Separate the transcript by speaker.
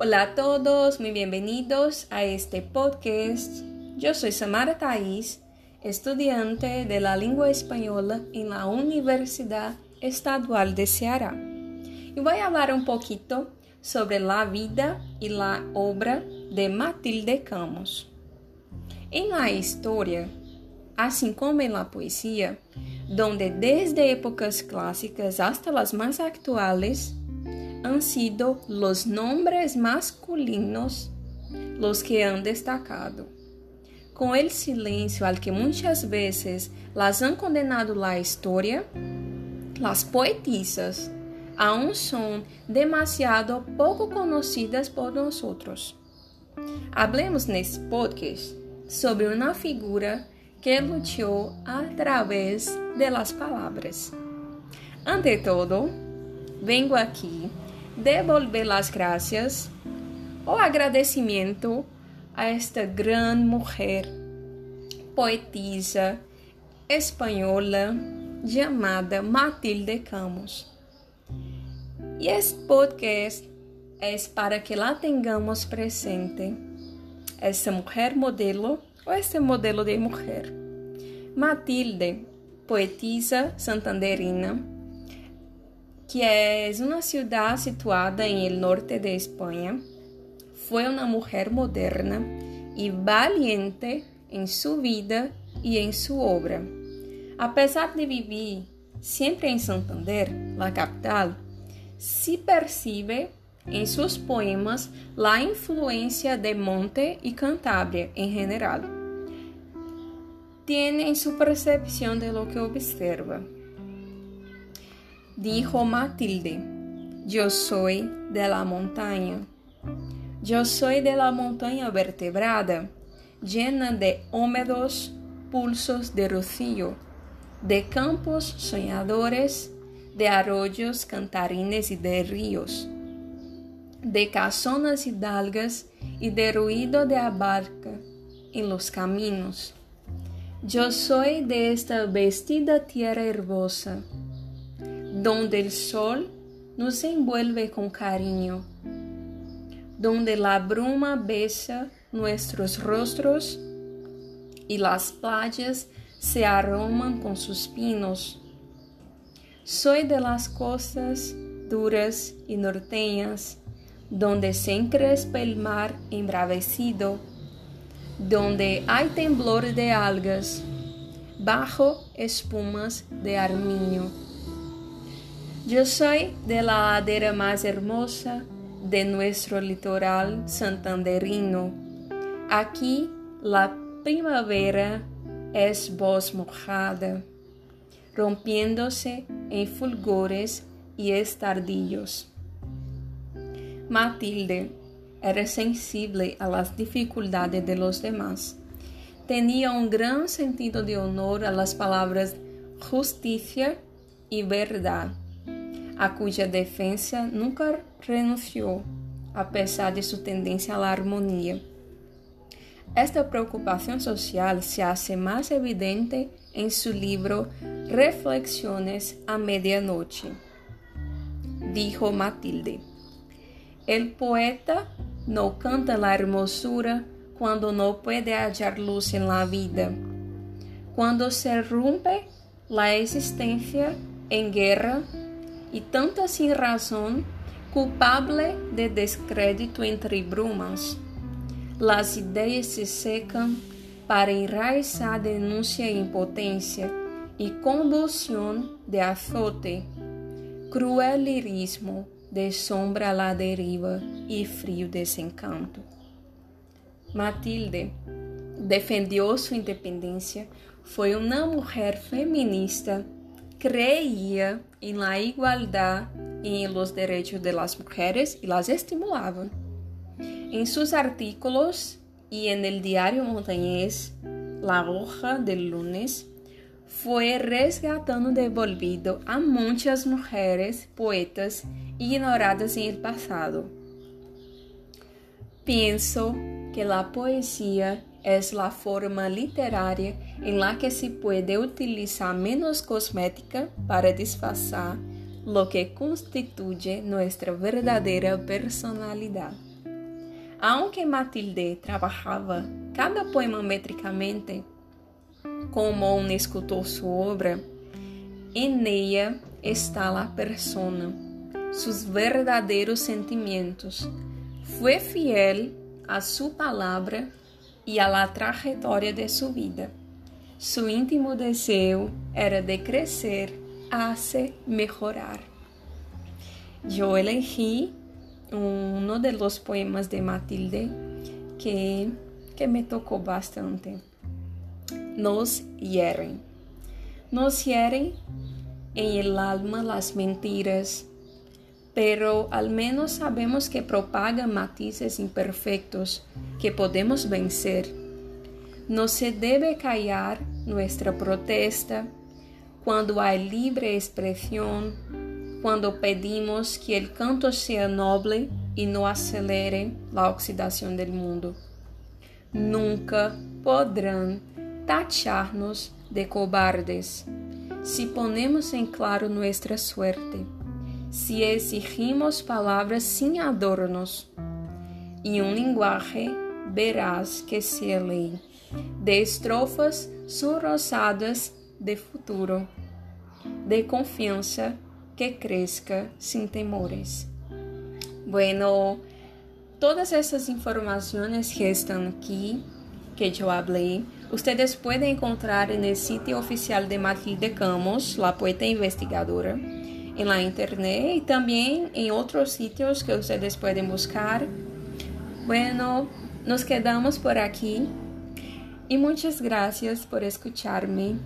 Speaker 1: Hola a todos, muy bienvenidos a este podcast. Yo soy Samara Thais, estudiante de la lengua española en la Universidad Estadual de Ceará. Y voy a hablar un poquito sobre la vida y la obra de Matilde Camus. En la historia, así como en la poesía, donde desde épocas clásicas hasta las más actuales han sido los nombres masculinos los que han destacado. Con el silencio al que muchas veces las han condenado la historia, las poetisas aún son demasiado poco conocidas por nosotros. Hablemos nesse podcast sobre uma figura que luchó a través de las palabras. Ante todo, vengo aqui devolver las gracias o agradecimiento a esta gran mujer, poetisa espanhola chamada Matilde Camus. E este podcast é para que lá tenhamos presente essa mulher modelo ou este modelo de mulher. Matilde, poetisa santanderina, que é uma cidade situada em norte de Espanha, foi uma mulher moderna e valiente em sua vida e em sua obra. Apesar de viver sempre em Santander, a capital, se percebe em seus poemas a influência de Monte e Cantábria em geral. Tiene em sua percepção de lo que observa. Dijo Matilde, yo soy de la montaña. Yo soy de la montaña vertebrada, llena de húmedos pulsos de rocío, de campos soñadores, de arroyos cantarines y de ríos, de casonas hidalgas y de ruido de abarca en los caminos. Yo soy de esta vestida tierra herbosa, donde el sol nos envuelve con cariño, donde la bruma besa nuestros rostros y las playas se aroman con sus pinos. Soy de las costas duras y norteñas, donde se encrespa el mar embravecido, donde hay temblor de algas, bajo espumas de armiño. Yo soy de la ladera más hermosa de nuestro litoral santanderino. Aquí la primavera es voz mojada, rompiéndose en fulgores y estardillos. Matilde era sensible a las dificultades de los demás. Tenía un gran sentido de honor a las palabras justicia y verdad, a cuya defensa nunca renunció, a pesar de su tendencia a la armonía. Esta preocupación social se hace más evidente en su libro Reflexiones a Medianoche. Dijo Matilde. El poeta no canta la hermosura cuando no puede hallar luz en la vida, cuando se rompe la existencia en guerra y tanta sin razón, culpable de descrédito entre brumas. Las ideias se secam para enraizar denúncia e impotência e convulsión de azote, cruel lirismo de sombra la deriva e frio desencanto. Matilde defendeu sua independência, foi uma mulher feminista, creía em la igualdade e em los derechos de las mujeres e las estimulava. En sus artículos y en el diario montañés La Hoja del Lunes, fue resgatando devolvido a muchas mujeres poetas ignoradas en el pasado. Pienso que la poesía es la forma literaria en la que se puede utilizar menos cosmética para disfrazar lo que constituye nuestra verdadera personalidad. Aunque Matilde trabajaba cada poema métricamente como un escultor su obra, en ella está la persona, sus verdaderos sentimientos. Fue fiel a su palabra y a la trayectoria de su vida. Su íntimo deseo era de crecer hace mejorar. Yo elegí uno de los poemas de Matilde que, que me tocó bastante. Nos hieren. Nos hieren en el alma las mentiras, pero al menos sabemos que propagan matices imperfectos que podemos vencer. No se debe callar nuestra protesta cuando hay libre expresión quando pedimos que o canto seja noble e não acelere a oxidação do mundo. Nunca poderão tachar-nos de cobardes se ponemos em claro nossa suerte, se exigimos palavras sem adornos e um linguagem verás que se lei, de estrofas surrosadas de futuro, de confiança que crezca sin temores. Bueno, todas esas informaciones que están aquí, que yo hablé, ustedes pueden encontrar en el sitio oficial de Matilde Campos, la poeta investigadora, en la internet y también en otros sitios que ustedes pueden buscar. Bueno, nos quedamos por aquí y muchas gracias por escucharme.